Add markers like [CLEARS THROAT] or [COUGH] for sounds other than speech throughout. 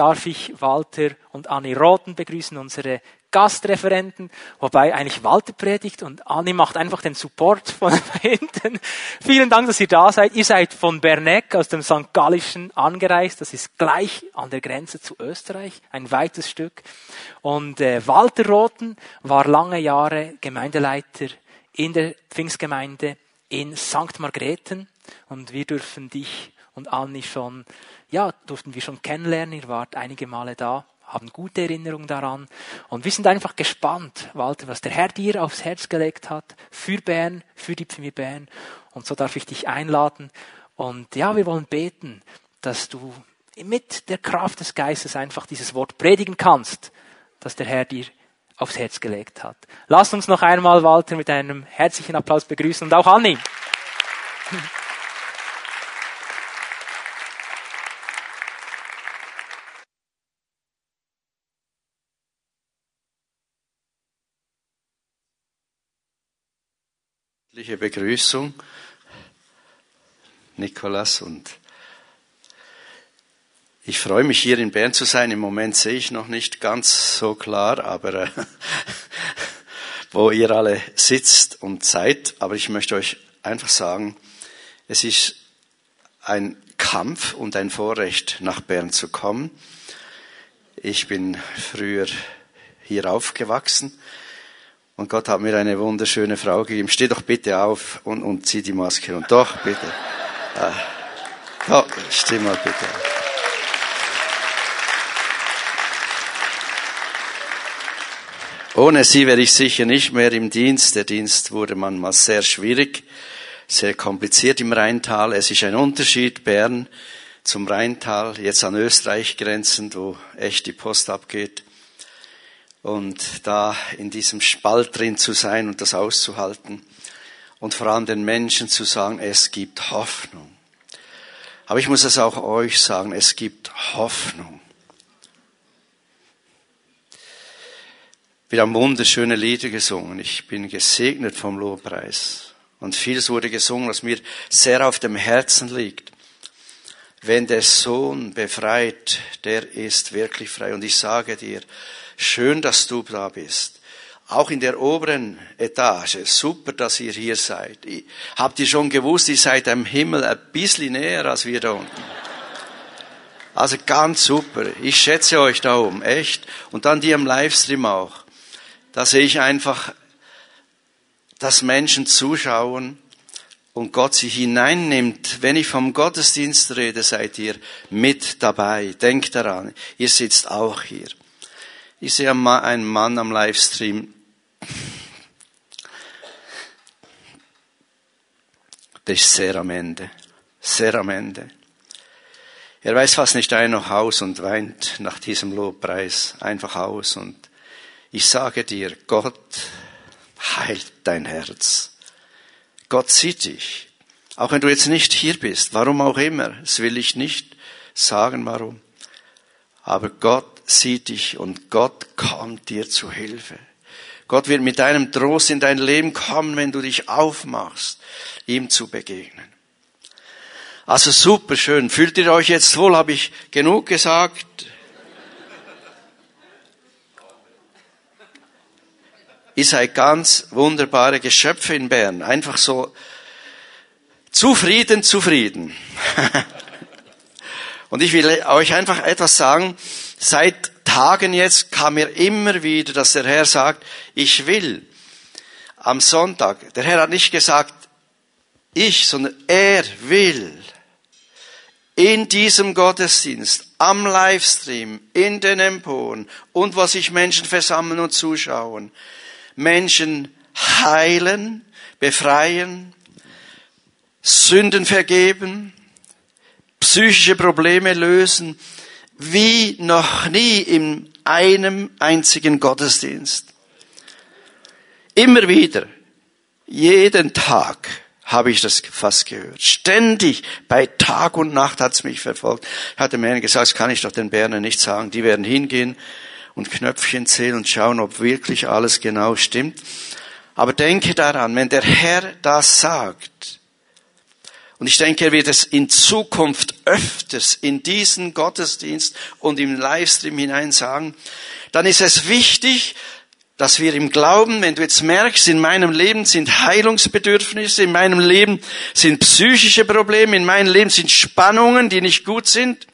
darf ich Walter und Anni Roten begrüßen, unsere Gastreferenten, wobei eigentlich Walter predigt und Anni macht einfach den Support von [LAUGHS] hinten. Vielen Dank, dass ihr da seid. Ihr seid von Berneck aus dem St. Gallischen angereist. Das ist gleich an der Grenze zu Österreich, ein weites Stück. Und äh, Walter Roten war lange Jahre Gemeindeleiter in der Pfingstgemeinde in St. Margrethen und wir dürfen dich und Anni schon, ja, durften wir schon kennenlernen. Ihr wart einige Male da haben gute Erinnerungen daran. Und wir sind einfach gespannt, Walter, was der Herr dir aufs Herz gelegt hat, für Bern, für die Pfimi Bern. Und so darf ich dich einladen. Und ja, wir wollen beten, dass du mit der Kraft des Geistes einfach dieses Wort predigen kannst, das der Herr dir aufs Herz gelegt hat. Lass uns noch einmal Walter mit einem herzlichen Applaus begrüßen und auch Anni. Begrüßung, Nikolas und ich freue mich hier in Bern zu sein. Im Moment sehe ich noch nicht ganz so klar, aber äh, [LAUGHS] wo ihr alle sitzt und seid. Aber ich möchte euch einfach sagen, es ist ein Kampf und ein Vorrecht, nach Bern zu kommen. Ich bin früher hier aufgewachsen und Gott hat mir eine wunderschöne Frau gegeben. Steh doch bitte auf und, und zieh die Maske und doch, bitte. Ah. Oh, steh mal bitte auf. Ohne sie wäre ich sicher nicht mehr im Dienst. Der Dienst wurde manchmal sehr schwierig, sehr kompliziert im Rheintal. Es ist ein Unterschied, Bern zum Rheintal, jetzt an Österreich grenzend, wo echt die Post abgeht und da in diesem Spalt drin zu sein und das auszuhalten und vor allem den Menschen zu sagen, es gibt Hoffnung. Aber ich muss es auch euch sagen, es gibt Hoffnung. Wir haben wunderschöne Lieder gesungen. Ich bin gesegnet vom Lobpreis. Und vieles wurde gesungen, was mir sehr auf dem Herzen liegt. Wenn der Sohn befreit, der ist wirklich frei. Und ich sage dir, Schön, dass du da bist. Auch in der oberen Etage. Super, dass ihr hier seid. Habt ihr schon gewusst, ihr seid am Himmel ein bisschen näher als wir da unten. Also ganz super. Ich schätze euch da oben, echt. Und dann die am Livestream auch. Da sehe ich einfach, dass Menschen zuschauen und Gott sie hineinnimmt. Wenn ich vom Gottesdienst rede, seid ihr mit dabei. Denkt daran, ihr sitzt auch hier. Ich sehe einen Mann am Livestream, der ist sehr am Ende, sehr am Ende. Er weiß fast nicht ein noch aus und weint nach diesem Lobpreis einfach aus. Und ich sage dir, Gott heilt dein Herz. Gott sieht dich. Auch wenn du jetzt nicht hier bist, warum auch immer, das will ich nicht sagen, warum. Aber Gott sieht dich und Gott kommt dir zu Hilfe. Gott wird mit deinem Trost in dein Leben kommen, wenn du dich aufmachst, ihm zu begegnen. Also super schön. Fühlt ihr euch jetzt wohl? Habe ich genug gesagt? Ihr seid ganz wunderbare Geschöpfe in Bern. Einfach so zufrieden, zufrieden. [LAUGHS] Und ich will euch einfach etwas sagen. Seit Tagen jetzt kam mir immer wieder, dass der Herr sagt, ich will am Sonntag, der Herr hat nicht gesagt, ich, sondern er will in diesem Gottesdienst, am Livestream, in den Emporen und was sich Menschen versammeln und zuschauen, Menschen heilen, befreien, Sünden vergeben, psychische Probleme lösen, wie noch nie in einem einzigen Gottesdienst. Immer wieder, jeden Tag habe ich das fast gehört. Ständig, bei Tag und Nacht hat es mich verfolgt. Ich hatte mir gesagt, das kann ich doch den Bernern nicht sagen. Die werden hingehen und Knöpfchen zählen und schauen, ob wirklich alles genau stimmt. Aber denke daran, wenn der Herr das sagt, Und ich denke, er wird es in Zukunft öfters in diesen Gottesdienst und im Livestream hinein sagen. Dann ist es wichtig, dass wir im Glauben, wenn du jetzt merkst, in meinem Leben sind Heilungsbedürfnisse, in meinem Leben sind psychische Probleme, in meinem Leben sind Spannungen, die nicht gut sind.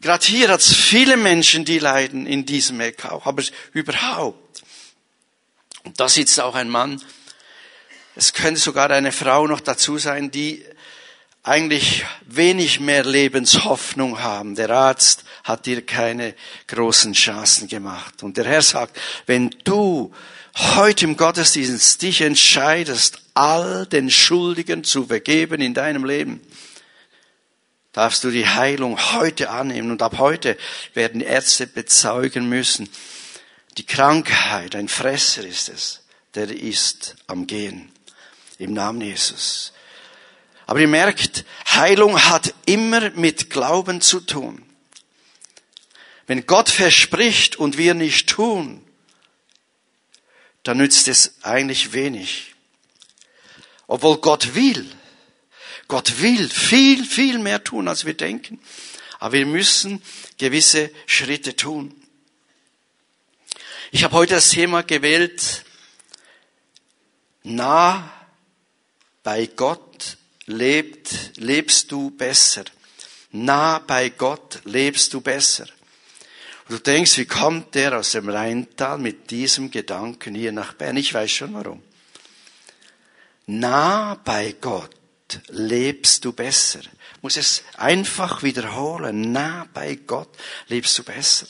Gerade hier hat es viele Menschen, die leiden in diesem Eck auch, aber überhaupt. Und da sitzt auch ein Mann, es könnte sogar eine Frau noch dazu sein, die eigentlich wenig mehr Lebenshoffnung haben. Der Arzt hat dir keine großen Chancen gemacht. Und der Herr sagt, wenn du heute im Gottesdienst dich entscheidest, all den Schuldigen zu vergeben in deinem Leben, darfst du die Heilung heute annehmen. Und ab heute werden Ärzte bezeugen müssen, die Krankheit, ein Fresser ist es, der ist am Gehen im Namen Jesus. Aber ihr merkt, Heilung hat immer mit Glauben zu tun. Wenn Gott verspricht und wir nicht tun, dann nützt es eigentlich wenig. Obwohl Gott will. Gott will viel, viel mehr tun, als wir denken. Aber wir müssen gewisse Schritte tun. Ich habe heute das Thema gewählt, nah bei Gott lebt, lebst du besser. Nah bei Gott lebst du besser. Und du denkst, wie kommt der aus dem Rheintal mit diesem Gedanken hier nach Bern? Ich weiß schon warum. Nah bei Gott lebst du besser. Ich muss es einfach wiederholen. Nah bei Gott lebst du besser.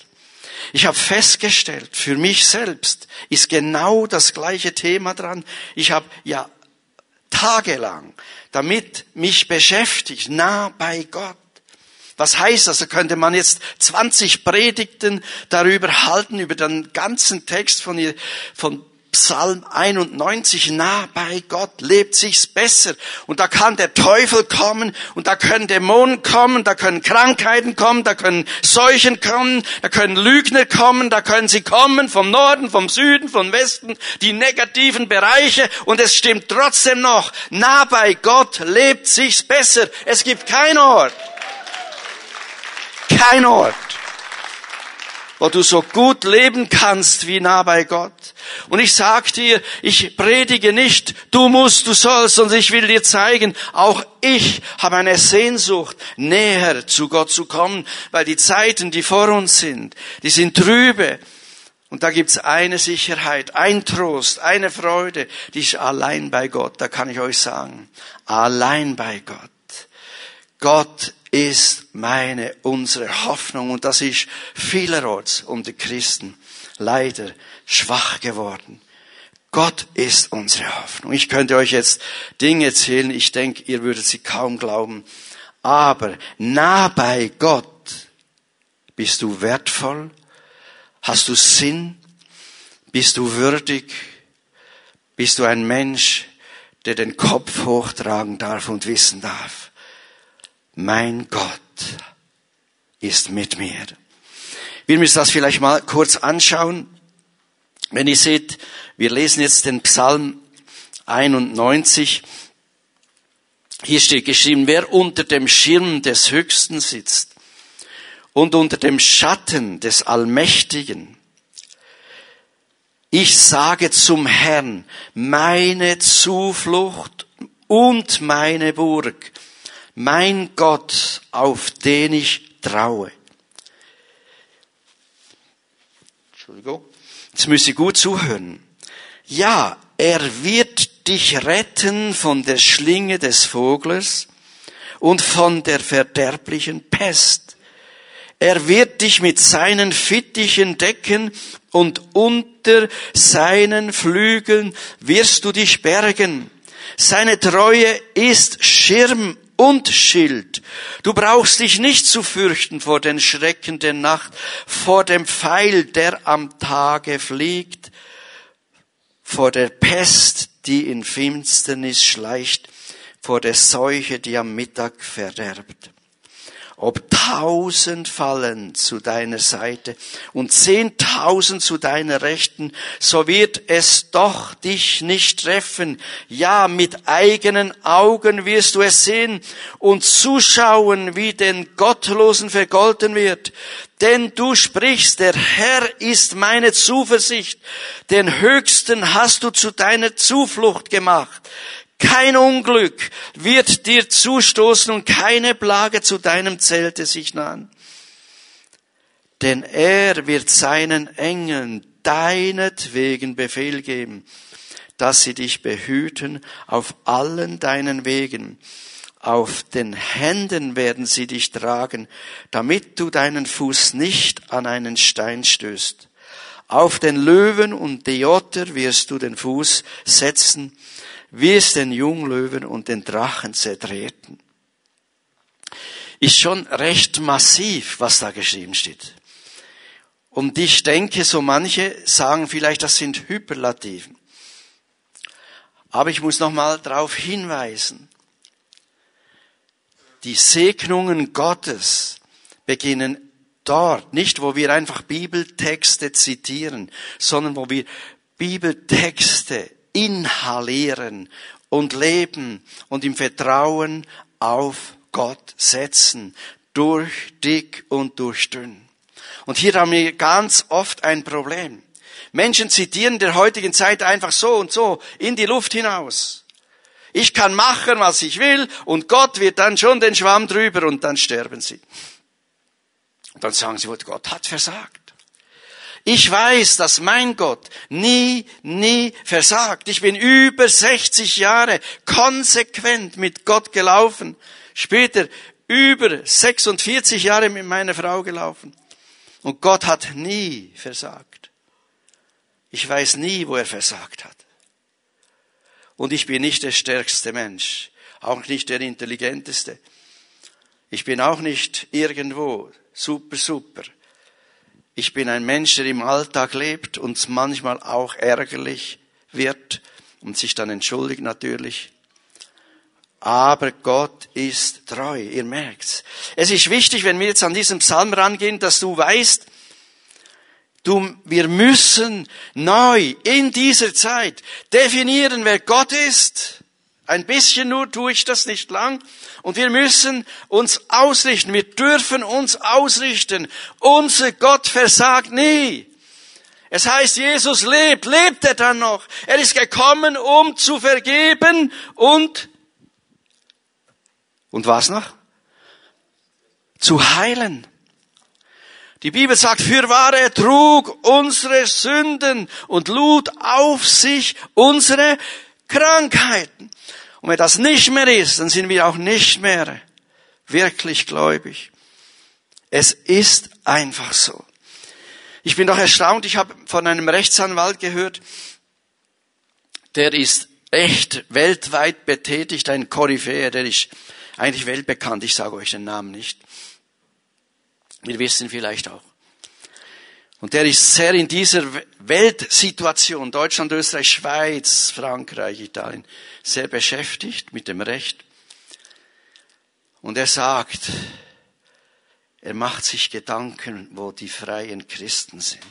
Ich habe festgestellt, für mich selbst ist genau das gleiche Thema dran. Ich habe ja tagelang damit mich beschäftigt, nah bei Gott. Was heißt das? Da könnte man jetzt 20 Predigten darüber halten, über den ganzen Text von, von Psalm 91, nah bei Gott lebt sich's besser. Und da kann der Teufel kommen und da können Dämonen kommen, da können Krankheiten kommen, da können Seuchen kommen, da können Lügner kommen, da können sie kommen vom Norden, vom Süden, vom Westen, die negativen Bereiche und es stimmt trotzdem noch, nah bei Gott lebt sich's besser. Es gibt keinen Ort, kein Ort, wo du so gut leben kannst wie nah bei Gott. Und ich sag dir, ich predige nicht, du musst, du sollst, sondern ich will dir zeigen, auch ich habe eine Sehnsucht, näher zu Gott zu kommen, weil die Zeiten, die vor uns sind, die sind trübe. Und da gibt's eine Sicherheit, ein Trost, eine Freude, die ist allein bei Gott, da kann ich euch sagen. Allein bei Gott. Gott ist meine, unsere Hoffnung und das ist vielerorts unter Christen leider schwach geworden. Gott ist unsere Hoffnung. Ich könnte euch jetzt Dinge erzählen, ich denke, ihr würdet sie kaum glauben. Aber nah bei Gott bist du wertvoll, hast du Sinn, bist du würdig, bist du ein Mensch, der den Kopf hochtragen darf und wissen darf, mein Gott ist mit mir. Wir müssen das vielleicht mal kurz anschauen. Wenn ihr seht, wir lesen jetzt den Psalm 91. Hier steht geschrieben, wer unter dem Schirm des Höchsten sitzt und unter dem Schatten des Allmächtigen. Ich sage zum Herrn, meine Zuflucht und meine Burg, mein Gott, auf den ich traue. Entschuldigung. Jetzt müsst ihr gut zuhören. Ja, er wird dich retten von der Schlinge des Voglers und von der verderblichen Pest. Er wird dich mit seinen Fittichen decken und unter seinen Flügeln wirst du dich bergen. Seine Treue ist Schirm und Schild. Du brauchst dich nicht zu fürchten vor den Schrecken der Nacht, vor dem Pfeil, der am Tage fliegt, vor der Pest, die in Finsternis schleicht, vor der Seuche, die am Mittag verderbt. Ob tausend fallen zu deiner Seite und zehntausend zu deiner Rechten, so wird es doch dich nicht treffen. Ja, mit eigenen Augen wirst du es sehen und zuschauen, wie den Gottlosen vergolten wird. Denn du sprichst, der Herr ist meine Zuversicht, den Höchsten hast du zu deiner Zuflucht gemacht. Kein Unglück wird dir zustoßen und keine Plage zu deinem Zelte sich nahen. Denn er wird seinen Engeln deinetwegen Befehl geben, dass sie dich behüten auf allen deinen Wegen. Auf den Händen werden sie dich tragen, damit du deinen Fuß nicht an einen Stein stößt. Auf den Löwen und die Otter wirst du den Fuß setzen, wie es den Junglöwen und den Drachen zertreten. Ist schon recht massiv, was da geschrieben steht. Und ich denke, so manche sagen vielleicht, das sind Hyperlativen. Aber ich muss nochmal darauf hinweisen. Die Segnungen Gottes beginnen dort, nicht wo wir einfach Bibeltexte zitieren, sondern wo wir Bibeltexte inhalieren und leben und im Vertrauen auf Gott setzen, durch dick und durch dünn. Und hier haben wir ganz oft ein Problem. Menschen zitieren der heutigen Zeit einfach so und so in die Luft hinaus. Ich kann machen, was ich will, und Gott wird dann schon den Schwamm drüber und dann sterben sie. Und dann sagen sie, Gott hat versagt. Ich weiß, dass mein Gott nie, nie versagt. Ich bin über 60 Jahre konsequent mit Gott gelaufen. Später über 46 Jahre mit meiner Frau gelaufen. Und Gott hat nie versagt. Ich weiß nie, wo er versagt hat. Und ich bin nicht der stärkste Mensch, auch nicht der intelligenteste. Ich bin auch nicht irgendwo super, super. Ich bin ein Mensch, der im Alltag lebt und manchmal auch ärgerlich wird und sich dann entschuldigt natürlich. Aber Gott ist treu, ihr merkt's. Es ist wichtig, wenn wir jetzt an diesem Psalm rangehen, dass du weißt, du, wir müssen neu in dieser Zeit definieren, wer Gott ist. Ein bisschen nur tue ich das nicht lang. Und wir müssen uns ausrichten. Wir dürfen uns ausrichten. Unser Gott versagt nie. Es heißt, Jesus lebt. Lebt er dann noch? Er ist gekommen, um zu vergeben und, und was noch? Zu heilen. Die Bibel sagt, fürwahr er trug unsere Sünden und lud auf sich unsere Krankheiten. Und wenn das nicht mehr ist, dann sind wir auch nicht mehr wirklich gläubig. Es ist einfach so. Ich bin doch erstaunt, ich habe von einem Rechtsanwalt gehört, der ist echt weltweit betätigt, ein Koryphäer, der ist eigentlich weltbekannt, ich sage euch den Namen nicht. Wir wissen vielleicht auch. Und der ist sehr in dieser Weltsituation, Deutschland, Österreich, Schweiz, Frankreich, Italien, sehr beschäftigt mit dem Recht. Und er sagt, er macht sich Gedanken, wo die freien Christen sind.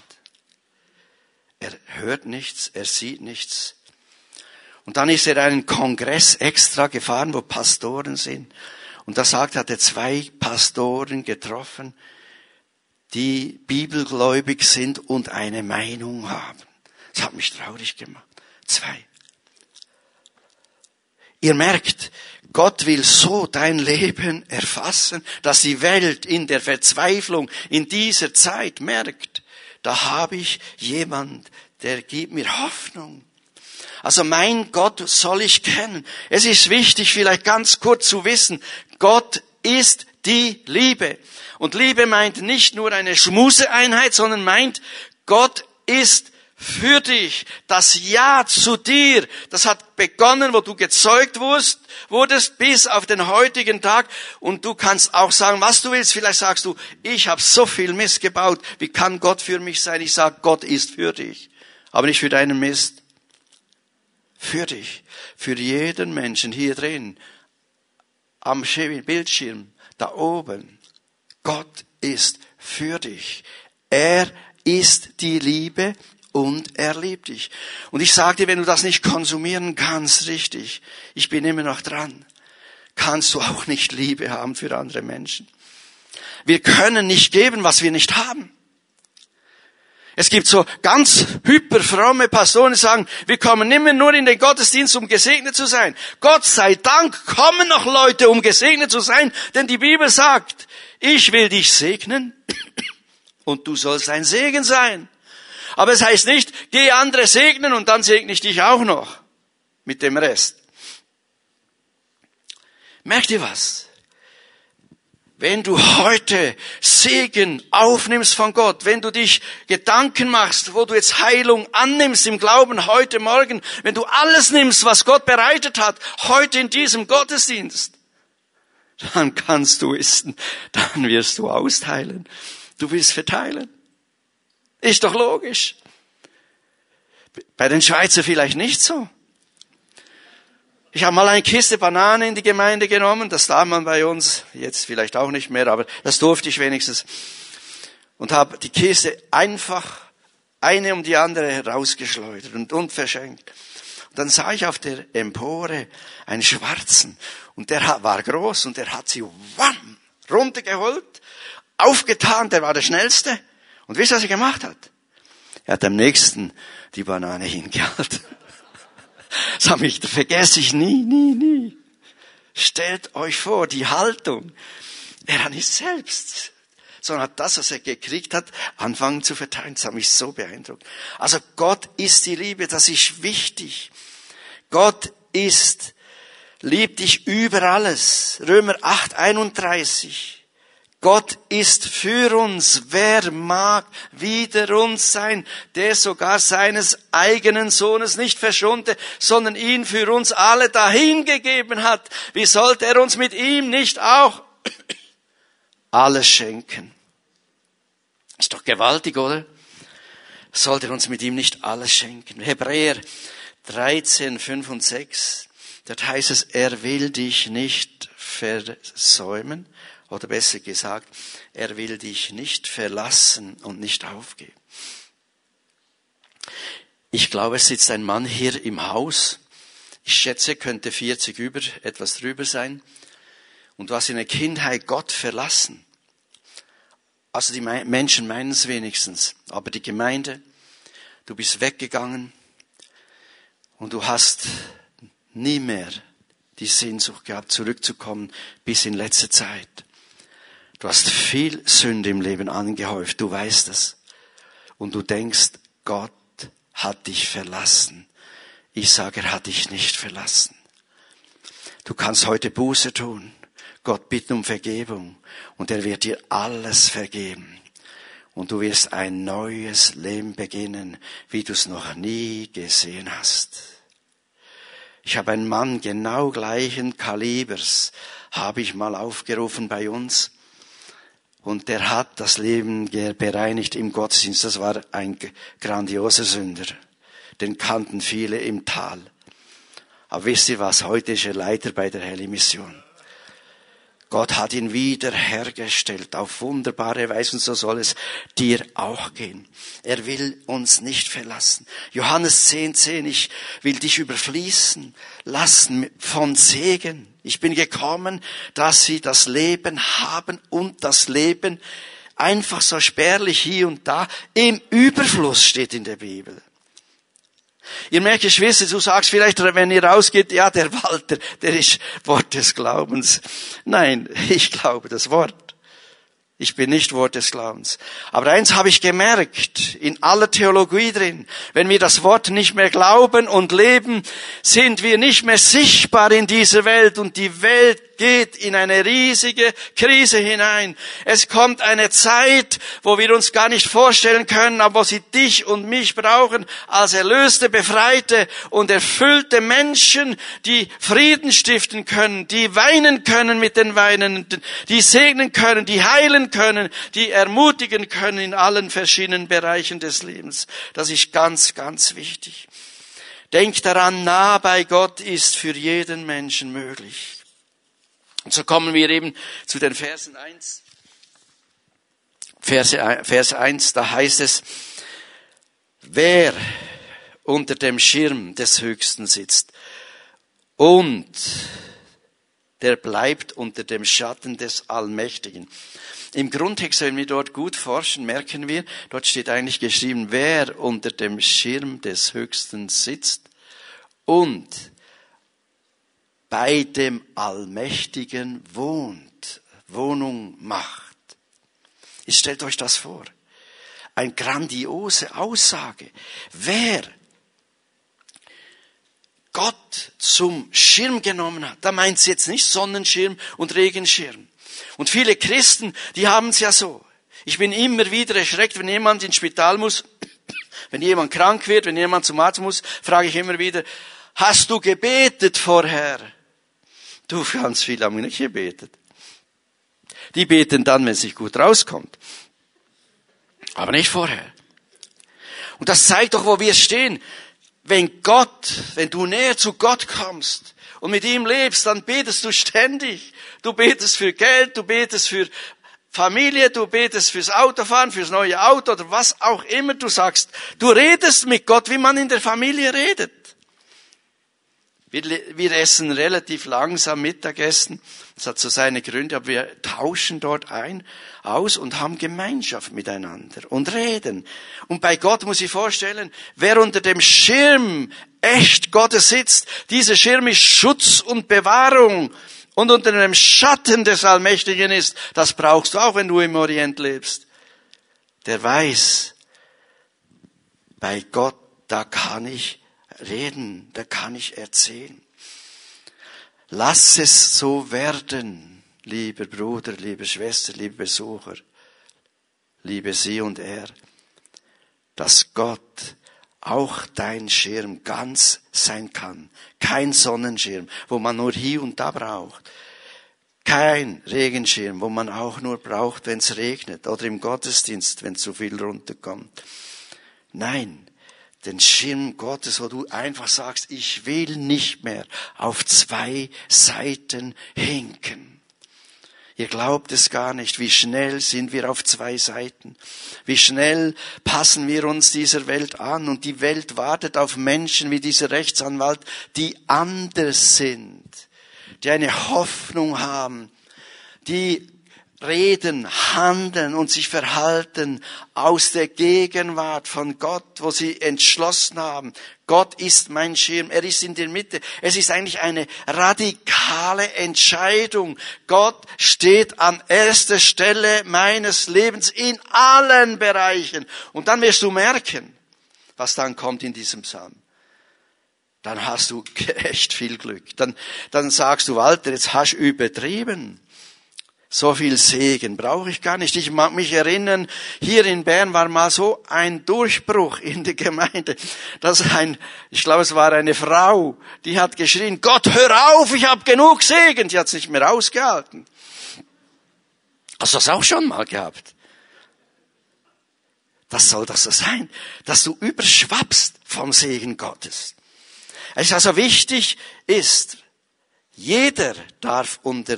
Er hört nichts, er sieht nichts. Und dann ist er einen Kongress extra gefahren, wo Pastoren sind. Und da sagt, hat er zwei Pastoren getroffen, die bibelgläubig sind und eine Meinung haben. Das hat mich traurig gemacht. Zwei. Ihr merkt, Gott will so dein Leben erfassen, dass die Welt in der Verzweiflung in dieser Zeit merkt, da habe ich jemand, der gibt mir Hoffnung. Also mein Gott soll ich kennen. Es ist wichtig, vielleicht ganz kurz zu wissen, Gott ist die Liebe. Und Liebe meint nicht nur eine Schmuseeinheit, sondern meint, Gott ist für dich. Das Ja zu dir, das hat begonnen, wo du gezeugt wurdest, wurdest bis auf den heutigen Tag. Und du kannst auch sagen, was du willst. Vielleicht sagst du, ich habe so viel Mist gebaut. Wie kann Gott für mich sein? Ich sage, Gott ist für dich. Aber nicht für deinen Mist. Für dich. Für jeden Menschen hier drin. Am Bildschirm. Da oben Gott ist für dich. Er ist die Liebe und er liebt dich. Und ich sage dir, wenn du das nicht konsumieren kannst, richtig, ich bin immer noch dran, kannst du auch nicht Liebe haben für andere Menschen. Wir können nicht geben, was wir nicht haben. Es gibt so ganz hyperfromme Personen, die sagen, wir kommen immer nur in den Gottesdienst, um gesegnet zu sein. Gott sei Dank kommen noch Leute, um gesegnet zu sein, denn die Bibel sagt, ich will dich segnen [COUGHS] und du sollst ein Segen sein. Aber es heißt nicht, geh andere segnen und dann segne ich dich auch noch mit dem Rest. Merkt ihr was? Wenn du heute Segen aufnimmst von Gott, wenn du dich Gedanken machst, wo du jetzt Heilung annimmst im Glauben heute Morgen, wenn du alles nimmst, was Gott bereitet hat, heute in diesem Gottesdienst, dann kannst du wissen, dann wirst du austeilen. Du willst verteilen. Ist doch logisch. Bei den Schweizer vielleicht nicht so. Ich habe mal eine Kiste Bananen in die Gemeinde genommen, das darf man bei uns, jetzt vielleicht auch nicht mehr, aber das durfte ich wenigstens. Und habe die Kiste einfach eine um die andere rausgeschleudert und, und verschenkt. Und dann sah ich auf der Empore einen Schwarzen und der war groß und der hat sie wham, runtergeholt, aufgetan, der war der Schnellste. Und wisst ihr, was er gemacht hat? Er hat am nächsten die Banane hingehalten. Das habe ich, vergesse ich nie, nie, nie. Stellt euch vor, die Haltung. Er hat nicht selbst, sondern hat das, was er gekriegt hat, anfangen zu verteilen. Das hat mich so beeindruckt. Also Gott ist die Liebe, das ist wichtig. Gott ist, liebt dich über alles. Römer 8, 31. Gott ist für uns. Wer mag wider uns sein, der sogar seines eigenen Sohnes nicht verschonte, sondern ihn für uns alle dahingegeben hat? Wie sollte er uns mit ihm nicht auch [COUGHS] alles schenken? Ist doch gewaltig, oder? Sollte er uns mit ihm nicht alles schenken? Hebräer 13, 5 und 6. Dort heißt es, er will dich nicht versäumen oder besser gesagt, er will dich nicht verlassen und nicht aufgeben. Ich glaube, es sitzt ein Mann hier im Haus. Ich schätze, könnte 40 über, etwas drüber sein. Und du hast in der Kindheit Gott verlassen. Also die Menschen meinen es wenigstens. Aber die Gemeinde, du bist weggegangen und du hast nie mehr die Sehnsucht gehabt, zurückzukommen bis in letzte Zeit. Du hast viel Sünde im Leben angehäuft, du weißt es. Und du denkst, Gott hat dich verlassen. Ich sage, er hat dich nicht verlassen. Du kannst heute Buße tun, Gott bitten um Vergebung und er wird dir alles vergeben. Und du wirst ein neues Leben beginnen, wie du es noch nie gesehen hast. Ich habe einen Mann genau gleichen Kalibers, habe ich mal aufgerufen bei uns. Und der hat das Leben bereinigt im Gottesdienst. Das war ein grandioser Sünder. Den kannten viele im Tal. Aber wisst ihr was? Heute ist er Leiter bei der Heli Mission. Gott hat ihn wieder hergestellt auf wunderbare Weise und so soll es dir auch gehen. Er will uns nicht verlassen. Johannes 10, 10, ich will dich überfließen lassen von Segen. Ich bin gekommen, dass sie das Leben haben und das Leben einfach so spärlich hier und da im Überfluss steht in der Bibel. Ihr merkt, Geschwister, du sagst vielleicht, wenn ihr rausgeht, ja, der Walter, der ist Wort des Glaubens. Nein, [LAUGHS] ich glaube das Wort. Ich bin nicht Wort des Glaubens. Aber eins habe ich gemerkt, in aller Theologie drin, wenn wir das Wort nicht mehr glauben und leben, sind wir nicht mehr sichtbar in dieser Welt und die Welt geht in eine riesige Krise hinein. Es kommt eine Zeit, wo wir uns gar nicht vorstellen können, aber wo sie dich und mich brauchen als erlöste, befreite und erfüllte Menschen, die Frieden stiften können, die weinen können mit den Weinenden, die segnen können, die heilen können, die ermutigen können in allen verschiedenen Bereichen des Lebens. Das ist ganz, ganz wichtig. Denk daran, nah bei Gott ist für jeden Menschen möglich. Und so kommen wir eben zu den Versen 1 Vers, Vers 1, da heißt es, wer unter dem Schirm des Höchsten sitzt und der bleibt unter dem Schatten des Allmächtigen. Im Grundtext, wenn wir dort gut forschen, merken wir, dort steht eigentlich geschrieben, wer unter dem Schirm des Höchsten sitzt und bei dem Allmächtigen wohnt, Wohnung macht. Jetzt stellt euch das vor. Eine grandiose Aussage. Wer Gott zum Schirm genommen hat, da meint sie jetzt nicht Sonnenschirm und Regenschirm. Und viele Christen, die haben es ja so. Ich bin immer wieder erschreckt, wenn jemand ins Spital muss, wenn jemand krank wird, wenn jemand zum Arzt muss, frage ich immer wieder, hast du gebetet vorher? Du, ganz viel haben nicht gebetet. Die beten dann, wenn es sich gut rauskommt. Aber nicht vorher. Und das zeigt doch, wo wir stehen wenn Gott, wenn du näher zu Gott kommst und mit ihm lebst, dann betest du ständig. Du betest für Geld, du betest für Familie, du betest fürs Autofahren, fürs neue Auto oder was auch immer du sagst. Du redest mit Gott, wie man in der Familie redet. Wir, wir essen relativ langsam Mittagessen. Das hat so seine Gründe, aber wir tauschen dort ein, aus und haben Gemeinschaft miteinander und reden. Und bei Gott muss ich vorstellen, wer unter dem Schirm echt Gottes sitzt, dieser Schirm ist Schutz und Bewahrung und unter dem Schatten des Allmächtigen ist, das brauchst du auch, wenn du im Orient lebst. Der weiß, bei Gott, da kann ich reden, da kann ich erzählen. Lass es so werden, lieber Bruder, liebe Schwester, liebe Besucher, liebe Sie und er, dass Gott auch dein Schirm ganz sein kann. Kein Sonnenschirm, wo man nur hier und da braucht. Kein Regenschirm, wo man auch nur braucht, wenn es regnet oder im Gottesdienst, wenn zu viel runterkommt. Nein, den Schirm Gottes, wo du einfach sagst, ich will nicht mehr auf zwei Seiten hinken. Ihr glaubt es gar nicht, wie schnell sind wir auf zwei Seiten. Wie schnell passen wir uns dieser Welt an und die Welt wartet auf Menschen wie dieser Rechtsanwalt, die anders sind, die eine Hoffnung haben, die reden, handeln und sich verhalten aus der Gegenwart von Gott, wo sie entschlossen haben, Gott ist mein Schirm, er ist in der Mitte. Es ist eigentlich eine radikale Entscheidung. Gott steht an erster Stelle meines Lebens in allen Bereichen. Und dann wirst du merken, was dann kommt in diesem Psalm dann hast du [LAUGHS] echt viel Glück. Dann, dann sagst du, Walter, jetzt hast du übertrieben. So viel Segen brauche ich gar nicht. Ich mag mich erinnern, hier in Bern war mal so ein Durchbruch in der Gemeinde, dass ein, ich glaube es war eine Frau, die hat geschrien, Gott, hör auf, ich habe genug Segen. Die hat es nicht mehr ausgehalten. Hast du das auch schon mal gehabt? Das soll das so sein, dass du überschwappst vom Segen Gottes. Es ist also wichtig ist, jeder darf unter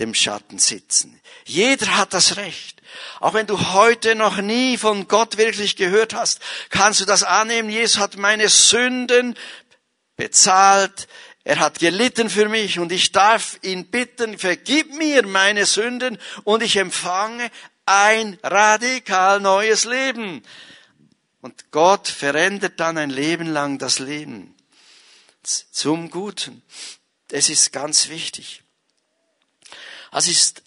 dem Schatten sitzen. Jeder hat das Recht. Auch wenn du heute noch nie von Gott wirklich gehört hast, kannst du das annehmen. Jesus hat meine Sünden bezahlt. Er hat gelitten für mich und ich darf ihn bitten, vergib mir meine Sünden und ich empfange ein radikal neues Leben. Und Gott verändert dann ein Leben lang das Leben zum Guten. Es ist ganz wichtig. Es ist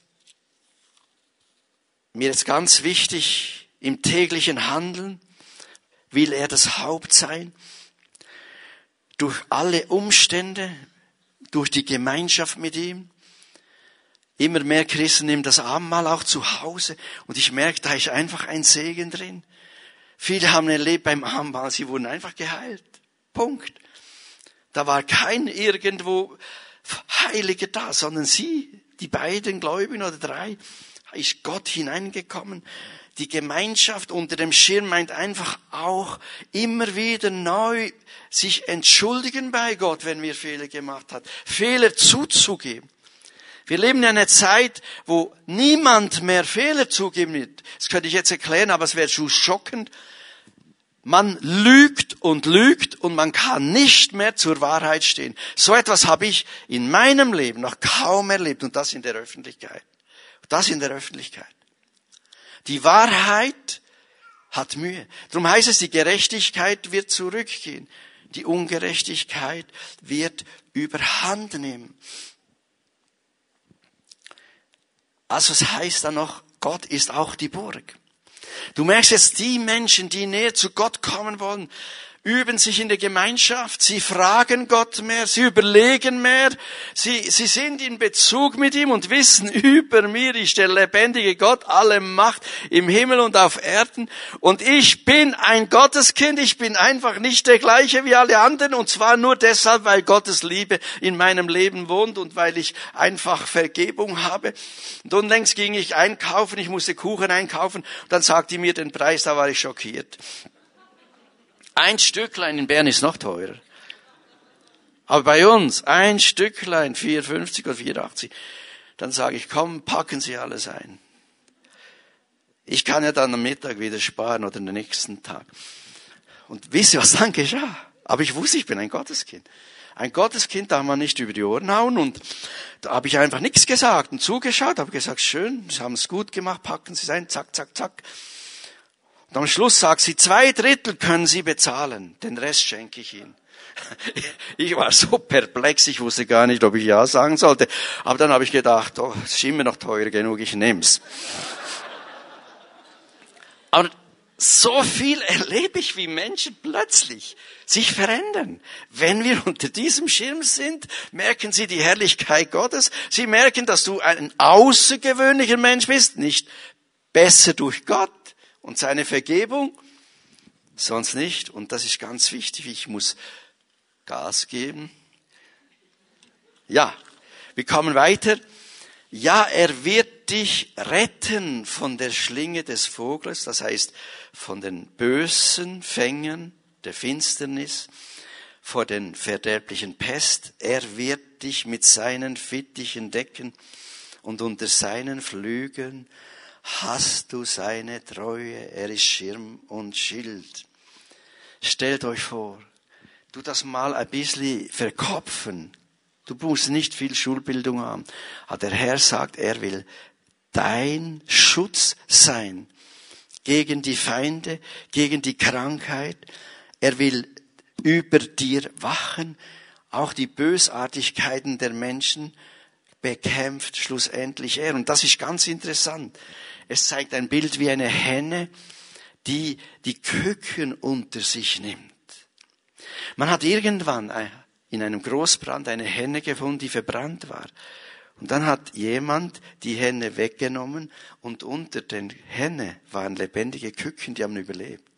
mir jetzt ganz wichtig, im täglichen Handeln will er das Haupt sein. Durch alle Umstände, durch die Gemeinschaft mit ihm. Immer mehr Christen nehmen das Abendmahl auch zu Hause und ich merke, da ist einfach ein Segen drin. Viele haben erlebt beim Abendmahl, sie wurden einfach geheilt. Punkt. Da war kein irgendwo Heilige da, sondern sie die beiden Gläubigen oder drei, ist Gott hineingekommen. Die Gemeinschaft unter dem Schirm meint einfach auch immer wieder neu sich entschuldigen bei Gott, wenn wir Fehler gemacht haben. Fehler zuzugeben. Wir leben in einer Zeit, wo niemand mehr Fehler zugeben wird. Das könnte ich jetzt erklären, aber es wäre zu schockend. Man lügt und lügt und man kann nicht mehr zur Wahrheit stehen. So etwas habe ich in meinem Leben noch kaum erlebt und das in der Öffentlichkeit. Das in der Öffentlichkeit. Die Wahrheit hat Mühe. Darum heißt es, die Gerechtigkeit wird zurückgehen. Die Ungerechtigkeit wird überhand nehmen. Also es heißt dann noch, Gott ist auch die Burg. Du merkst jetzt, die Menschen, die näher zu Gott kommen wollen, üben sich in der Gemeinschaft, sie fragen Gott mehr, sie überlegen mehr, sie, sie sind in Bezug mit ihm und wissen, [LAUGHS] über mir ist der lebendige Gott, alle Macht im Himmel und auf Erden und ich bin ein Gotteskind, ich bin einfach nicht der gleiche wie alle anderen und zwar nur deshalb, weil Gottes Liebe in meinem Leben wohnt und weil ich einfach Vergebung habe. Und unlängst ging ich einkaufen, ich musste Kuchen einkaufen dann sagte mir den Preis, da war ich schockiert. Ein Stücklein in Bern ist noch teurer. Aber bei uns, ein Stücklein, 4,50 oder 4,80. Dann sage ich, komm, packen Sie alles ein. Ich kann ja dann am Mittag wieder sparen oder den nächsten Tag. Und wisst ihr, was dann geschah? Aber ich wusste, ich bin ein Gotteskind. Ein Gotteskind darf man nicht über die Ohren hauen und da habe ich einfach nichts gesagt und zugeschaut, habe gesagt, schön, Sie haben es gut gemacht, packen Sie es ein, zack, zack, zack. Und am Schluss sagt sie, zwei Drittel können Sie bezahlen, den Rest schenke ich Ihnen. Ich war so perplex, ich wusste gar nicht, ob ich Ja sagen sollte. Aber dann habe ich gedacht, oh, es ist immer noch teuer genug, ich nehm's. Aber so viel erlebe ich, wie Menschen plötzlich sich verändern. Wenn wir unter diesem Schirm sind, merken sie die Herrlichkeit Gottes. Sie merken, dass du ein außergewöhnlicher Mensch bist, nicht besser durch Gott, und seine Vergebung, sonst nicht. Und das ist ganz wichtig. Ich muss Gas geben. Ja, wir kommen weiter. Ja, er wird dich retten von der Schlinge des Vogels, das heißt von den bösen Fängen der Finsternis, vor den verderblichen Pest. Er wird dich mit seinen Fittichen decken und unter seinen Flügeln hast du seine Treue, er ist Schirm und Schild. Stellt euch vor, du das mal ein bisschen verkopfen. Du musst nicht viel Schulbildung haben. Aber der Herr sagt, er will dein Schutz sein gegen die Feinde, gegen die Krankheit. Er will über dir wachen. Auch die Bösartigkeiten der Menschen bekämpft schlussendlich er. Und das ist ganz interessant. Es zeigt ein Bild wie eine Henne, die die Küken unter sich nimmt. Man hat irgendwann in einem Großbrand eine Henne gefunden, die verbrannt war. Und dann hat jemand die Henne weggenommen und unter den Henne waren lebendige Küken, die haben überlebt.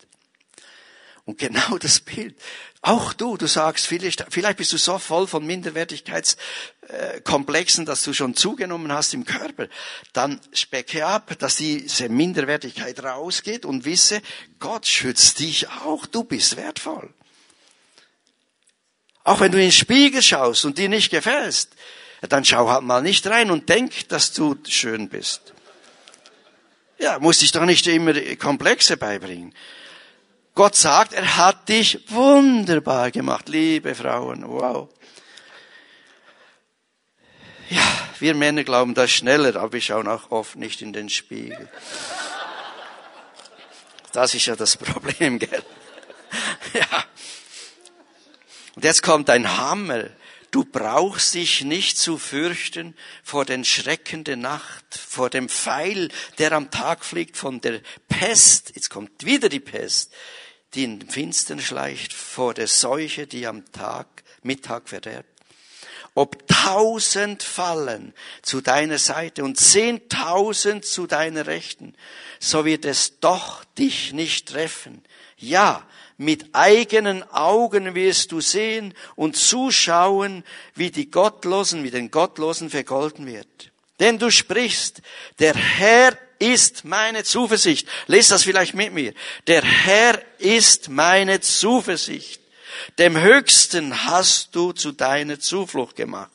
Und genau [LAUGHS] das Bild. Auch du, du sagst, vielleicht, bist du so voll von Minderwertigkeitskomplexen, dass du schon zugenommen hast im Körper. Dann specke ab, dass diese Minderwertigkeit rausgeht und wisse, Gott schützt dich auch. Du bist wertvoll. Auch wenn du in den Spiegel schaust und dir nicht gefällst, dann schau halt mal nicht rein und denk, dass du schön bist. Ja, muss dich doch nicht immer Komplexe beibringen. Gott sagt, er hat dich wunderbar gemacht, liebe Frauen. Wow. Ja, wir Männer glauben das schneller, aber wir schauen auch oft nicht in den Spiegel. Das ist ja das Problem, gell? Ja. Und jetzt kommt ein Hammer. Du brauchst dich nicht zu fürchten vor den Schrecken der Nacht, vor dem Pfeil, der am Tag fliegt, von der Pest. Jetzt kommt wieder die Pest die in den Finstern schleicht, vor der Seuche, die am Tag, Mittag verderbt. Ob tausend fallen zu deiner Seite und zehntausend zu deiner Rechten, so wird es doch dich nicht treffen. Ja, mit eigenen Augen wirst du sehen und zuschauen, wie die Gottlosen, wie den Gottlosen vergolten wird. Denn du sprichst, der Herr ist meine Zuversicht. Lest das vielleicht mit mir. Der Herr ist meine Zuversicht. Dem Höchsten hast du zu deiner Zuflucht gemacht.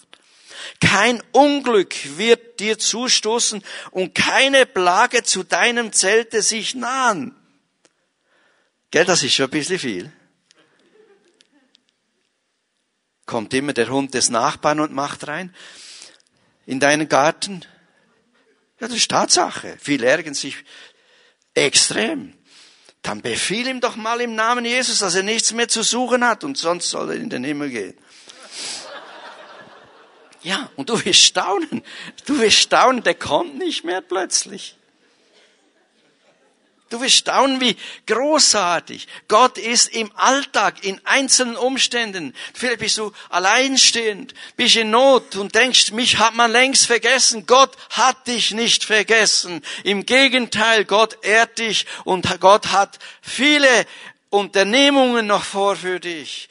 Kein Unglück wird dir zustoßen und keine Plage zu deinem Zelte sich nahen. Gell, das ist schon ein bisschen viel. Kommt immer der Hund des Nachbarn und macht rein in deinen Garten. Ja, das ist Tatsache. Viele ärgern sich extrem. Dann befiehl ihm doch mal im Namen Jesus, dass er nichts mehr zu suchen hat und sonst soll er in den Himmel gehen. Ja, und du wirst staunen. Du wirst staunen, der kommt nicht mehr plötzlich. Du wirst staunen, wie großartig Gott ist im Alltag, in einzelnen Umständen. Vielleicht bist du alleinstehend, bist in Not und denkst, mich hat man längst vergessen. Gott hat dich nicht vergessen. Im Gegenteil, Gott ehrt dich und Gott hat viele Unternehmungen noch vor für dich.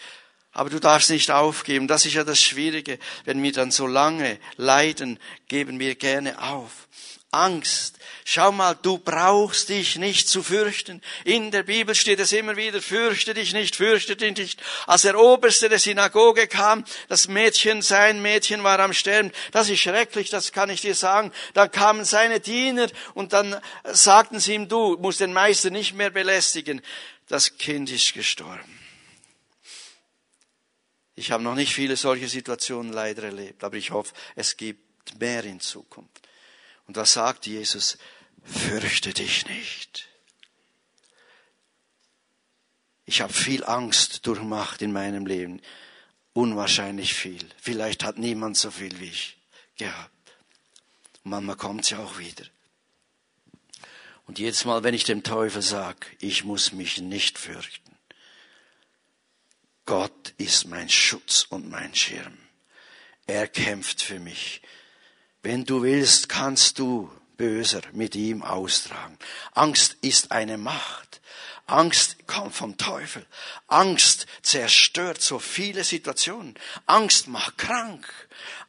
Aber du darfst nicht aufgeben. Das ist ja das Schwierige. Wenn wir dann so lange leiden, geben wir gerne auf. Angst. Schau mal, du brauchst dich nicht zu fürchten. In der Bibel steht es immer wieder, fürchte dich nicht, fürchte dich nicht. Als der Oberste der Synagoge kam, das Mädchen, sein Mädchen war am Sterben. Das ist schrecklich, das kann ich dir sagen. Da kamen seine Diener und dann sagten sie ihm, du musst den Meister nicht mehr belästigen. Das Kind ist gestorben. Ich habe noch nicht viele solche Situationen leider erlebt, aber ich hoffe, es gibt mehr in Zukunft. Und was sagt Jesus? Fürchte dich nicht. Ich habe viel Angst durchmacht in meinem Leben. Unwahrscheinlich viel. Vielleicht hat niemand so viel wie ich gehabt. Und manchmal kommt es ja auch wieder. Und jedes Mal, wenn ich dem Teufel sage, ich muss mich nicht fürchten. Gott ist mein Schutz und mein Schirm. Er kämpft für mich. Wenn du willst, kannst du Böser mit ihm austragen. Angst ist eine Macht. Angst kommt vom Teufel. Angst zerstört so viele Situationen. Angst macht krank.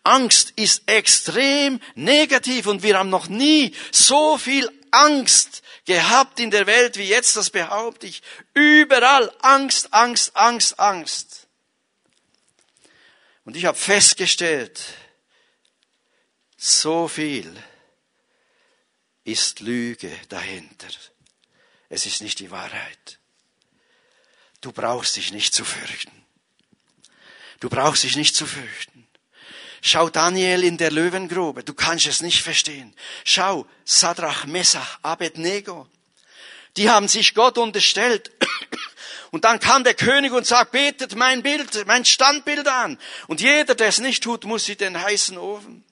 Angst ist extrem negativ und wir haben noch nie so viel Angst gehabt in der Welt wie jetzt, das behaupte ich. Überall Angst, Angst, Angst, Angst. Und ich habe festgestellt, so viel ist Lüge dahinter. Es ist nicht die Wahrheit. Du brauchst dich nicht zu fürchten. Du brauchst dich nicht zu fürchten. Schau Daniel in der Löwengrube, du kannst es nicht verstehen. Schau Sadrach, Messach, Abednego. Die haben sich Gott unterstellt. [CLEARS THROAT] Und dann kam der König und sagt, betet mein Bild, mein Standbild an. Und jeder, der es nicht tut, muss sie den heißen Ofen.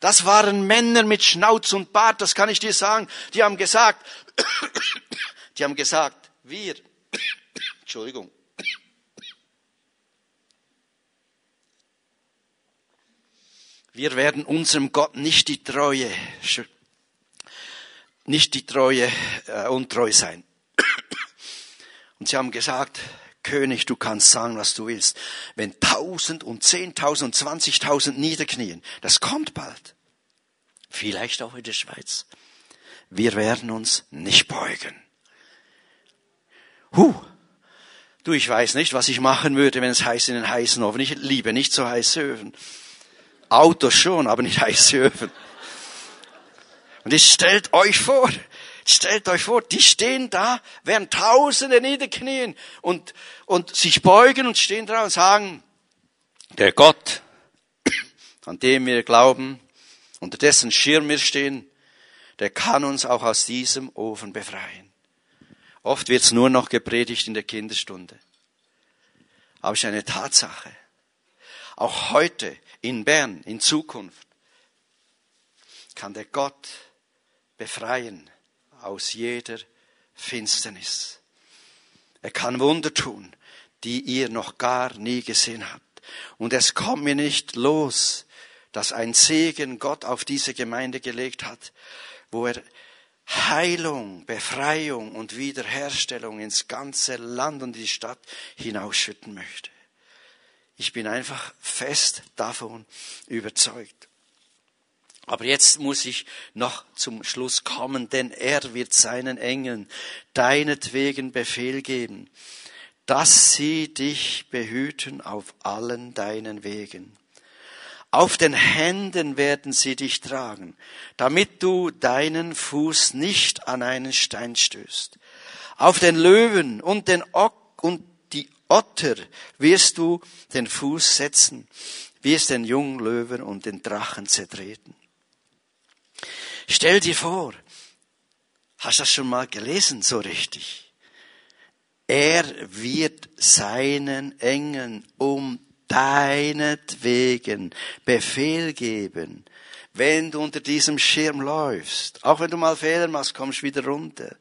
Das waren Männer mit Schnauz und Bart, das kann ich dir sagen. Die haben gesagt, [COUGHS] die haben gesagt, wir, [COUGHS] Entschuldigung, wir werden unserem Gott nicht die Treue, nicht die Treue äh, untreu sein. [COUGHS] Und sie haben gesagt, König, du kannst sagen, was du willst. Wenn tausend und zehntausend und zwanzigtausend niederknien, das kommt bald. Vielleicht auch in der Schweiz. Wir werden uns nicht beugen. Huh. Du, ich weiß nicht, was ich machen würde, wenn es heiß in den heißen Ofen. Ich liebe nicht so heiße Öfen. Autos schon, aber nicht heiße Öfen. Und jetzt stellt euch vor, Stellt euch vor, die stehen da, werden Tausende niederknien und, und sich beugen und stehen da und sagen, der Gott, an dem wir glauben, unter dessen Schirm wir stehen, der kann uns auch aus diesem Ofen befreien. Oft wird's nur noch gepredigt in der Kinderstunde. Aber es ist eine Tatsache. Auch heute in Bern, in Zukunft, kann der Gott befreien aus jeder Finsternis. Er kann Wunder tun, die ihr noch gar nie gesehen habt. Und es kommt mir nicht los, dass ein Segen Gott auf diese Gemeinde gelegt hat, wo er Heilung, Befreiung und Wiederherstellung ins ganze Land und die Stadt hinausschütten möchte. Ich bin einfach fest davon überzeugt. Aber jetzt muss ich noch zum Schluss kommen, denn er wird seinen Engeln deinetwegen Befehl geben, dass sie dich behüten auf allen deinen Wegen. Auf den Händen werden sie dich tragen, damit du deinen Fuß nicht an einen Stein stößt. Auf den Löwen und den Ock und die Otter wirst du den Fuß setzen, wirst den jungen Löwen und den Drachen zertreten. Stell dir vor, hast du das schon mal gelesen so richtig? Er wird seinen Engeln um deinetwegen Befehl geben, wenn du unter diesem Schirm läufst. Auch wenn du mal Fehler machst, kommst du wieder runter.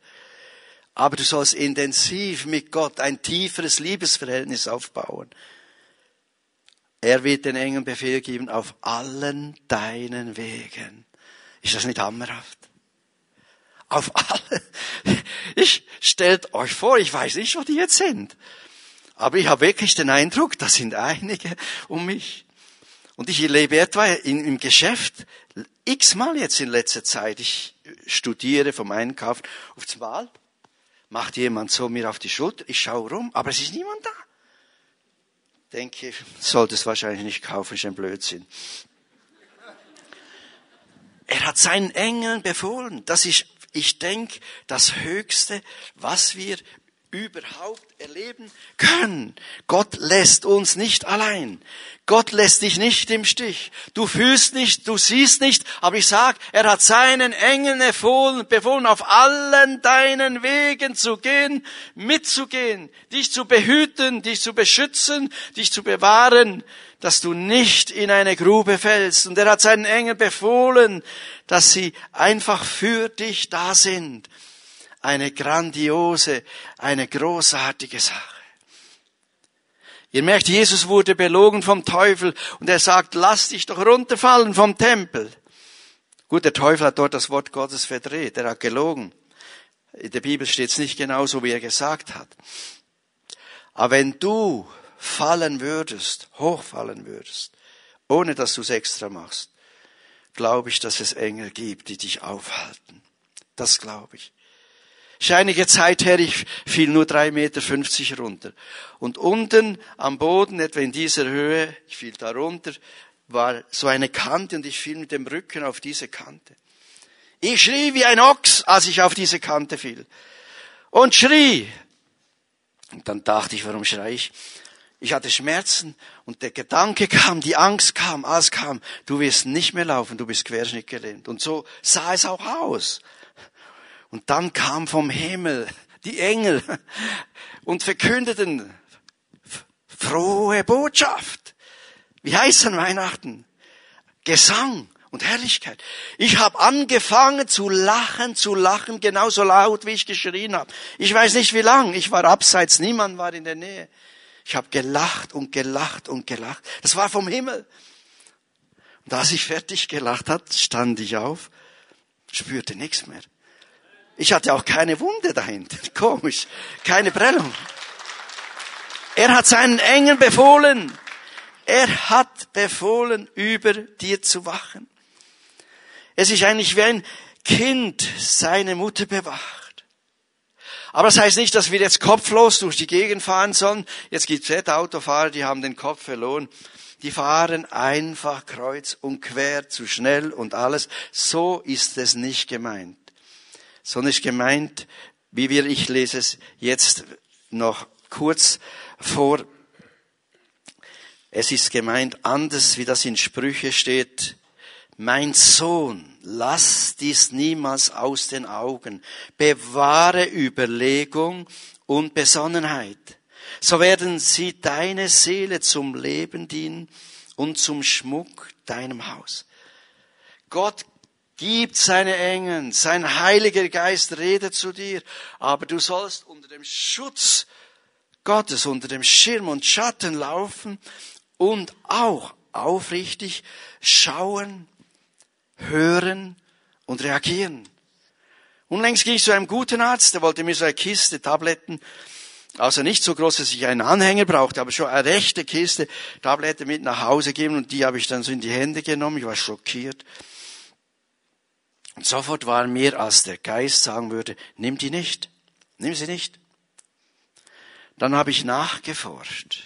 Aber du sollst intensiv mit Gott ein tieferes Liebesverhältnis aufbauen. Er wird den Engeln Befehl geben auf allen deinen Wegen. Ist das nicht hammerhaft? Auf alle. Ich stellt euch vor, ich weiß nicht, wo die jetzt sind. Aber ich habe wirklich den Eindruck, da sind einige um mich. Und ich erlebe etwa in, im Geschäft x-mal jetzt in letzter Zeit. Ich studiere vom Einkaufen aufs Mal. Macht jemand so mir auf die Schulter. Ich schaue rum, aber es ist niemand da. Denke, sollte es wahrscheinlich nicht kaufen, ist ein Blödsinn. Er hat seinen Engeln befohlen. Das ist, ich denke, das Höchste, was wir überhaupt erleben können. Gott lässt uns nicht allein. Gott lässt dich nicht im Stich. Du fühlst nicht, du siehst nicht, aber ich sag, er hat seinen Engeln befohlen, befohlen, auf allen deinen Wegen zu gehen, mitzugehen, dich zu behüten, dich zu beschützen, dich zu bewahren, dass du nicht in eine Grube fällst. Und er hat seinen Engeln befohlen, dass sie einfach für dich da sind eine grandiose, eine großartige Sache. Ihr merkt, Jesus wurde belogen vom Teufel und er sagt, lass dich doch runterfallen vom Tempel. Gut, der Teufel hat dort das Wort Gottes verdreht, er hat gelogen. In der Bibel steht es nicht genau so, wie er gesagt hat. Aber wenn du fallen würdest, hochfallen würdest, ohne dass du es extra machst, glaube ich, dass es Engel gibt, die dich aufhalten. Das glaube ich. Ist einige Zeit her, ich fiel nur drei Meter fünfzig runter. Und unten am Boden, etwa in dieser Höhe, ich fiel da runter, war so eine Kante und ich fiel mit dem Rücken auf diese Kante. Ich schrie wie ein Ochs, als ich auf diese Kante fiel. Und schrie. Und dann dachte ich, warum schrei ich? Ich hatte Schmerzen und der Gedanke [LAUGHS] kam, die Angst kam, alles kam. Du wirst nicht mehr laufen, du bist querschnittgelähmt. Und so sah es auch aus. Und dann kam vom Himmel die Engel [LAUGHS] und verkündeten frohe Botschaft. Wie heißt an Weihnachten? Gesang und Herrlichkeit. Ich habe angefangen zu lachen, zu lachen, genauso laut, wie ich geschrien habe. Ich weiß nicht wie lang. Ich war abseits, niemand war in der Nähe. Ich habe gelacht und gelacht und gelacht. Das war vom Himmel. Und als ich fertig gelacht hat, stand ich auf, spürte nichts mehr. Ich hatte auch keine Wunde dahinter. [LAUGHS] Komisch. Keine Prellung. Er hat seinen Engeln befohlen. Er hat befohlen, über dir zu wachen. Es ist eigentlich wie ein Kind seine Mutter bewacht. Aber das heißt nicht, dass wir jetzt kopflos durch die Gegend fahren sollen. Jetzt gibt es Autofahrer, die haben den Kopf verloren. Die fahren einfach kreuz und quer, zu schnell und alles. So ist es nicht gemeint sondern ist gemeint, wie wir, ich lese es jetzt noch kurz vor, es ist gemeint anders, wie das in Sprüche steht, mein Sohn, lass dies niemals aus den Augen, bewahre Überlegung und Besonnenheit, so werden sie deine Seele zum Leben dienen und zum Schmuck deinem Haus. Gott gibt seine Engeln, sein Heiliger Geist redet zu dir, aber du sollst unter dem Schutz Gottes, unter dem Schirm und Schatten laufen und auch aufrichtig schauen, hören und reagieren. Unlängst ging ich zu einem guten Arzt, der wollte mir so eine Kiste Tabletten, also nicht so groß, dass ich einen Anhänger brauchte, aber schon eine rechte Kiste Tabletten mit nach Hause geben und die habe ich dann so in die Hände genommen. Ich war schockiert. Und sofort war mir, als der Geist sagen würde, nimm die nicht, nimm sie nicht. Dann habe ich nachgeforscht,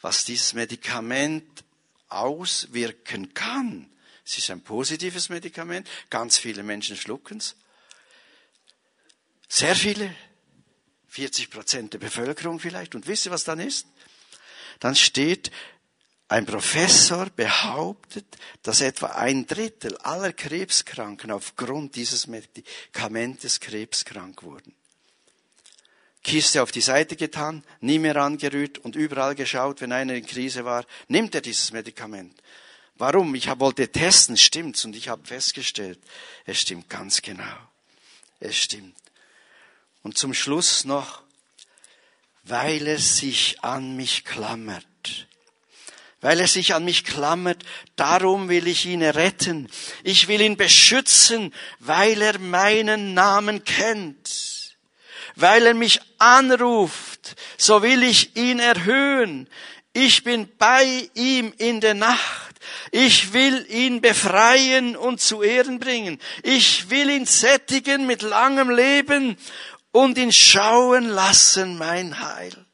was dieses Medikament auswirken kann. Es ist ein positives Medikament. Ganz viele Menschen schlucken es. Sehr viele. 40 Prozent der Bevölkerung vielleicht. Und wisst ihr, was dann ist? Dann steht, ein Professor behauptet, dass etwa ein Drittel aller Krebskranken aufgrund dieses Medikamentes krebskrank wurden. Kiste auf die Seite getan, nie mehr angerührt und überall geschaut, wenn einer in Krise war, nimmt er dieses Medikament. Warum? Ich wollte testen, stimmt's? Und ich habe festgestellt, es stimmt ganz genau. Es stimmt. Und zum Schluss noch, weil es sich an mich klammert. Weil er sich an mich klammert, darum will ich ihn retten. Ich will ihn beschützen, weil er meinen Namen kennt weil er mich anruft, so will ich ihn erhöhen. Ich bin bei ihm in der Nacht. Ich will ihn befreien und zu Ehren bringen. Ich will ihn sättigen mit langem Leben und ihn schauen lassen mein Heil.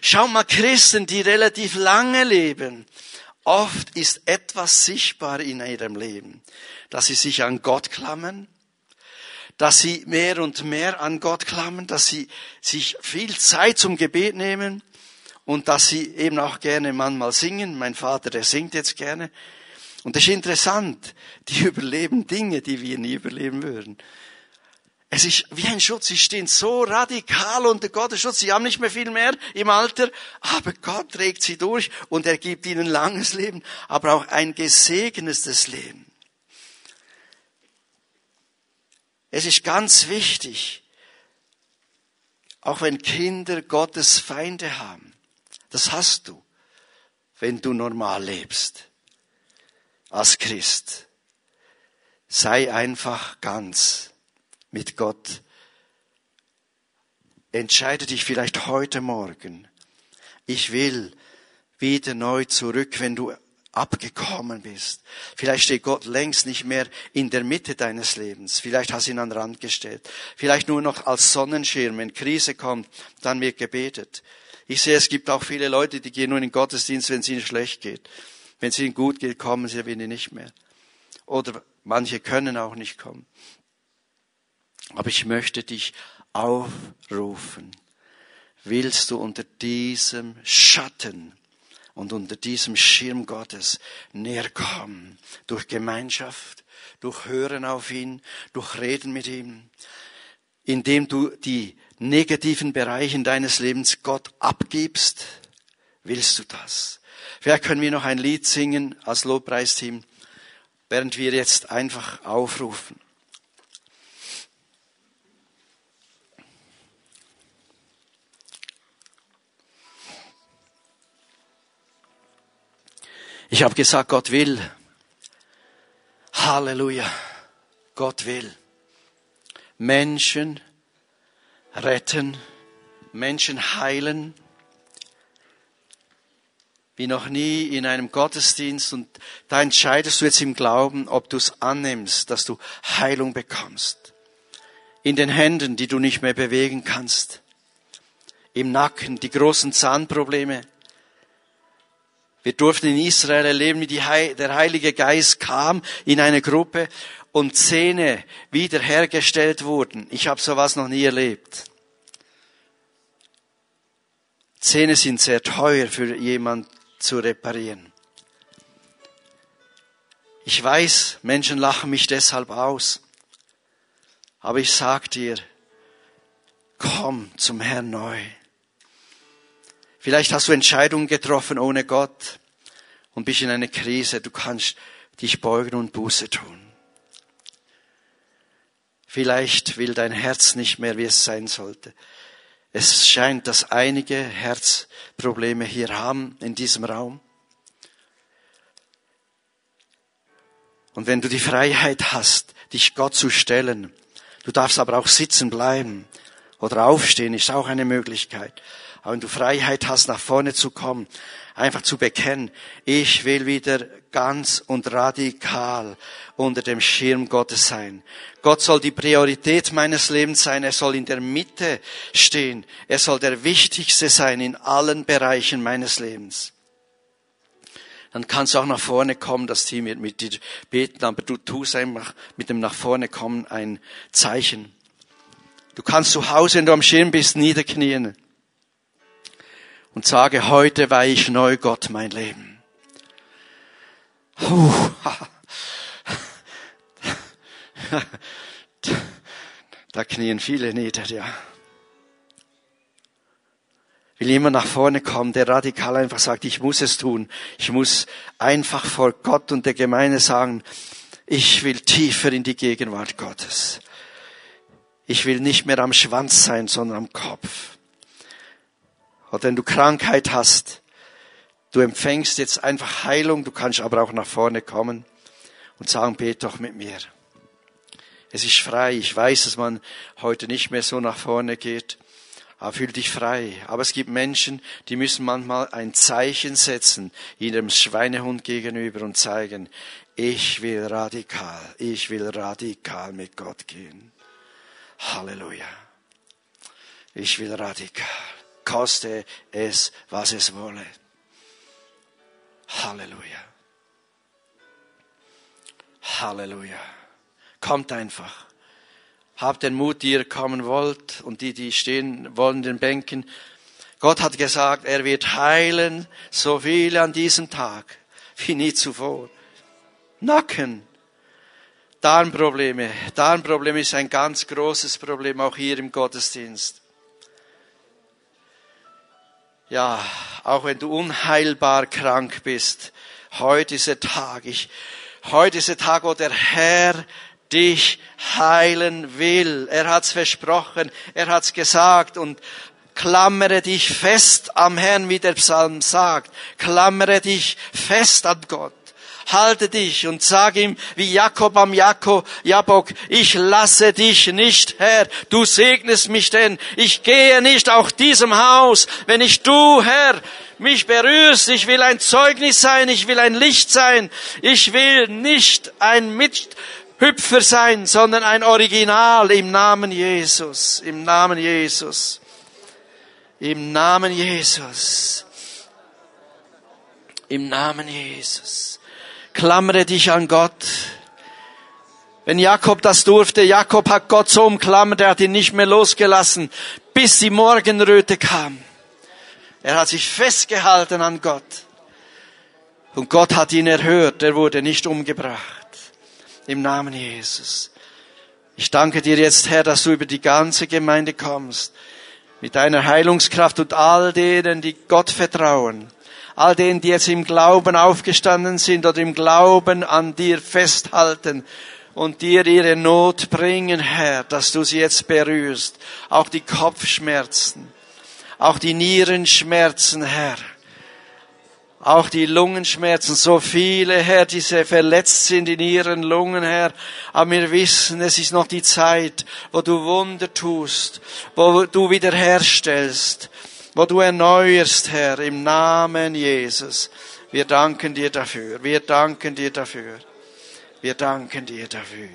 Schau mal Christen, die relativ lange leben. Oft ist etwas sichtbar in ihrem Leben, dass sie sich an Gott klammern, dass sie mehr und mehr an Gott klammern, dass sie sich viel Zeit zum Gebet nehmen und dass sie eben auch gerne manchmal singen. Mein Vater, der singt jetzt gerne. Und das ist interessant. Die [LAUGHS] überleben Dinge, die wir nie überleben würden. Es ist wie ein Schutz. Sie stehen so radikal unter Gottes Schutz. Sie haben nicht mehr viel mehr im Alter, aber Gott trägt sie durch und er gibt ihnen langes Leben, aber auch ein gesegnetes Leben. Es ist ganz wichtig, auch wenn Kinder Gottes Feinde haben, das hast du, wenn du normal lebst, als Christ. Sei einfach ganz mit Gott. Entscheide dich vielleicht heute Morgen. Ich will wieder neu zurück, wenn du abgekommen bist. Vielleicht steht Gott längst nicht mehr in der Mitte deines Lebens. Vielleicht hast du ihn an den Rand gestellt. Vielleicht nur noch als Sonnenschirm. Wenn Krise kommt, dann wird gebetet. Ich sehe, es gibt auch viele Leute, die gehen nur in den Gottesdienst, wenn es ihnen schlecht geht. Wenn es ihnen gut geht, kommen sie wieder nicht mehr. Oder manche können auch nicht kommen. Aber ich möchte dich aufrufen. Willst du unter diesem Schatten und unter diesem Schirm Gottes näher kommen. Durch Gemeinschaft, durch Hören auf ihn, durch Reden mit ihm, indem du die negativen Bereiche deines Lebens Gott abgibst. Willst du das? Vielleicht können wir noch ein Lied singen als Lobpreisteam, während wir jetzt einfach aufrufen. Ich habe gesagt, Gott will. Halleluja. Gott will. Menschen retten, Menschen heilen, wie noch nie in einem Gottesdienst und da entscheidest du jetzt im Glauben, ob du es annimmst, dass du Heilung bekommst. In den Händen, die du nicht mehr bewegen kannst. Im Nacken, die großen Zahnprobleme, wir durften in Israel erleben, wie der Heilige Geist kam in eine Gruppe und Zähne wiederhergestellt wurden. Ich habe sowas noch nie erlebt. Zähne sind sehr teuer für jemand zu reparieren. Ich weiß, Menschen lachen mich deshalb aus. Aber ich sag dir, komm zum Herrn neu. Vielleicht hast du Entscheidungen getroffen ohne Gott und bist in einer Krise. Du kannst dich beugen und Buße tun. Vielleicht will dein Herz nicht mehr, wie es sein sollte. Es scheint, dass einige Herzprobleme hier haben in diesem Raum. Und wenn du die Freiheit hast, dich Gott zu stellen, du darfst aber auch sitzen bleiben oder aufstehen, ist auch eine Möglichkeit. Wenn du Freiheit hast, nach vorne zu kommen, einfach zu bekennen, ich will wieder ganz und radikal unter dem Schirm Gottes sein. Gott soll die Priorität meines Lebens sein. Er soll in der Mitte stehen. Er soll der Wichtigste sein in allen Bereichen meines Lebens. dann kannst du auch nach vorne kommen, das Team wird mit dir beten, aber du tust einfach mit dem nach vorne kommen ein Zeichen. Du kannst zu Hause, wenn du am Schirm bist, niederknien und sage, heute weihe ich neu Gott mein Leben. [LAUGHS] Da knien viele nieder, ja. Will jemand nach vorne kommen, der radikal einfach sagt, ich muss es tun. Ich muss einfach vor Gott und der Gemeinde sagen, ich will tiefer in die Gegenwart Gottes. Ich will nicht mehr am Schwanz sein, sondern am Kopf. Oder wenn du Krankheit hast, du empfängst jetzt einfach Heilung, du kannst aber auch nach vorne kommen und sagen, bet doch mit mir. Es ist frei. Ich weiß, dass man heute nicht mehr so nach vorne geht. Aber fühl dich frei. Aber es gibt Menschen, die müssen manchmal ein Zeichen setzen, ihrem Schweinehund gegenüber und zeigen, ich will radikal, ich will radikal mit Gott gehen. Halleluja. Ich will radikal. Koste es, was es wolle. Halleluja. Halleluja. Kommt einfach. Habt den Mut, die ihr kommen wollt und die, die stehen wollen, den Bänken. Gott hat gesagt, er wird heilen, so viele an diesem Tag wie nie zuvor. Nacken, Darmprobleme. Darmproblem ist ein ganz großes Problem, auch hier im Gottesdienst. Ja, auch wenn du unheilbar krank bist, heute ist der Tag. Ich, heute ist der Tag, wo der Herr dich heilen will. Er hat's versprochen, er hat's gesagt und klammere dich fest am Herrn, wie der Psalm sagt. Klammere dich fest an Gott halte dich und sag ihm wie Jakob am Jakob, Jabok, ich lasse dich nicht, Herr, du segnest mich denn, ich gehe nicht auch diesem Haus, wenn ich du, Herr, mich berührst, ich will ein Zeugnis sein, ich will ein Licht sein, ich will nicht ein Mithüpfer sein, sondern ein Original im Namen Jesus, im Namen Jesus, im Namen Jesus, im Namen Jesus. Klammere dich an Gott. Wenn Jakob das durfte, Jakob hat Gott so umklammert, er hat ihn nicht mehr losgelassen, bis die Morgenröte kam. Er hat sich festgehalten an Gott. Und Gott hat ihn erhört, er wurde nicht umgebracht. Im Namen Jesus. Ich danke dir jetzt, Herr, dass du über die ganze Gemeinde kommst, mit deiner Heilungskraft und all denen, die Gott vertrauen all denen, die jetzt im Glauben aufgestanden sind oder im Glauben an dir festhalten und dir ihre Not bringen, Herr, dass du sie jetzt berührst. Auch die Kopfschmerzen, auch die Nierenschmerzen, Herr. Auch die Lungenschmerzen, so viele, Herr, die sehr verletzt sind in ihren Lungen, Herr. Aber wir wissen, es ist noch die Zeit, wo du Wunder tust, wo du wiederherstellst wo du erneuerst, Herr, im Namen Jesus. Wir danken dir dafür. Wir danken dir dafür. Wir danken dir dafür.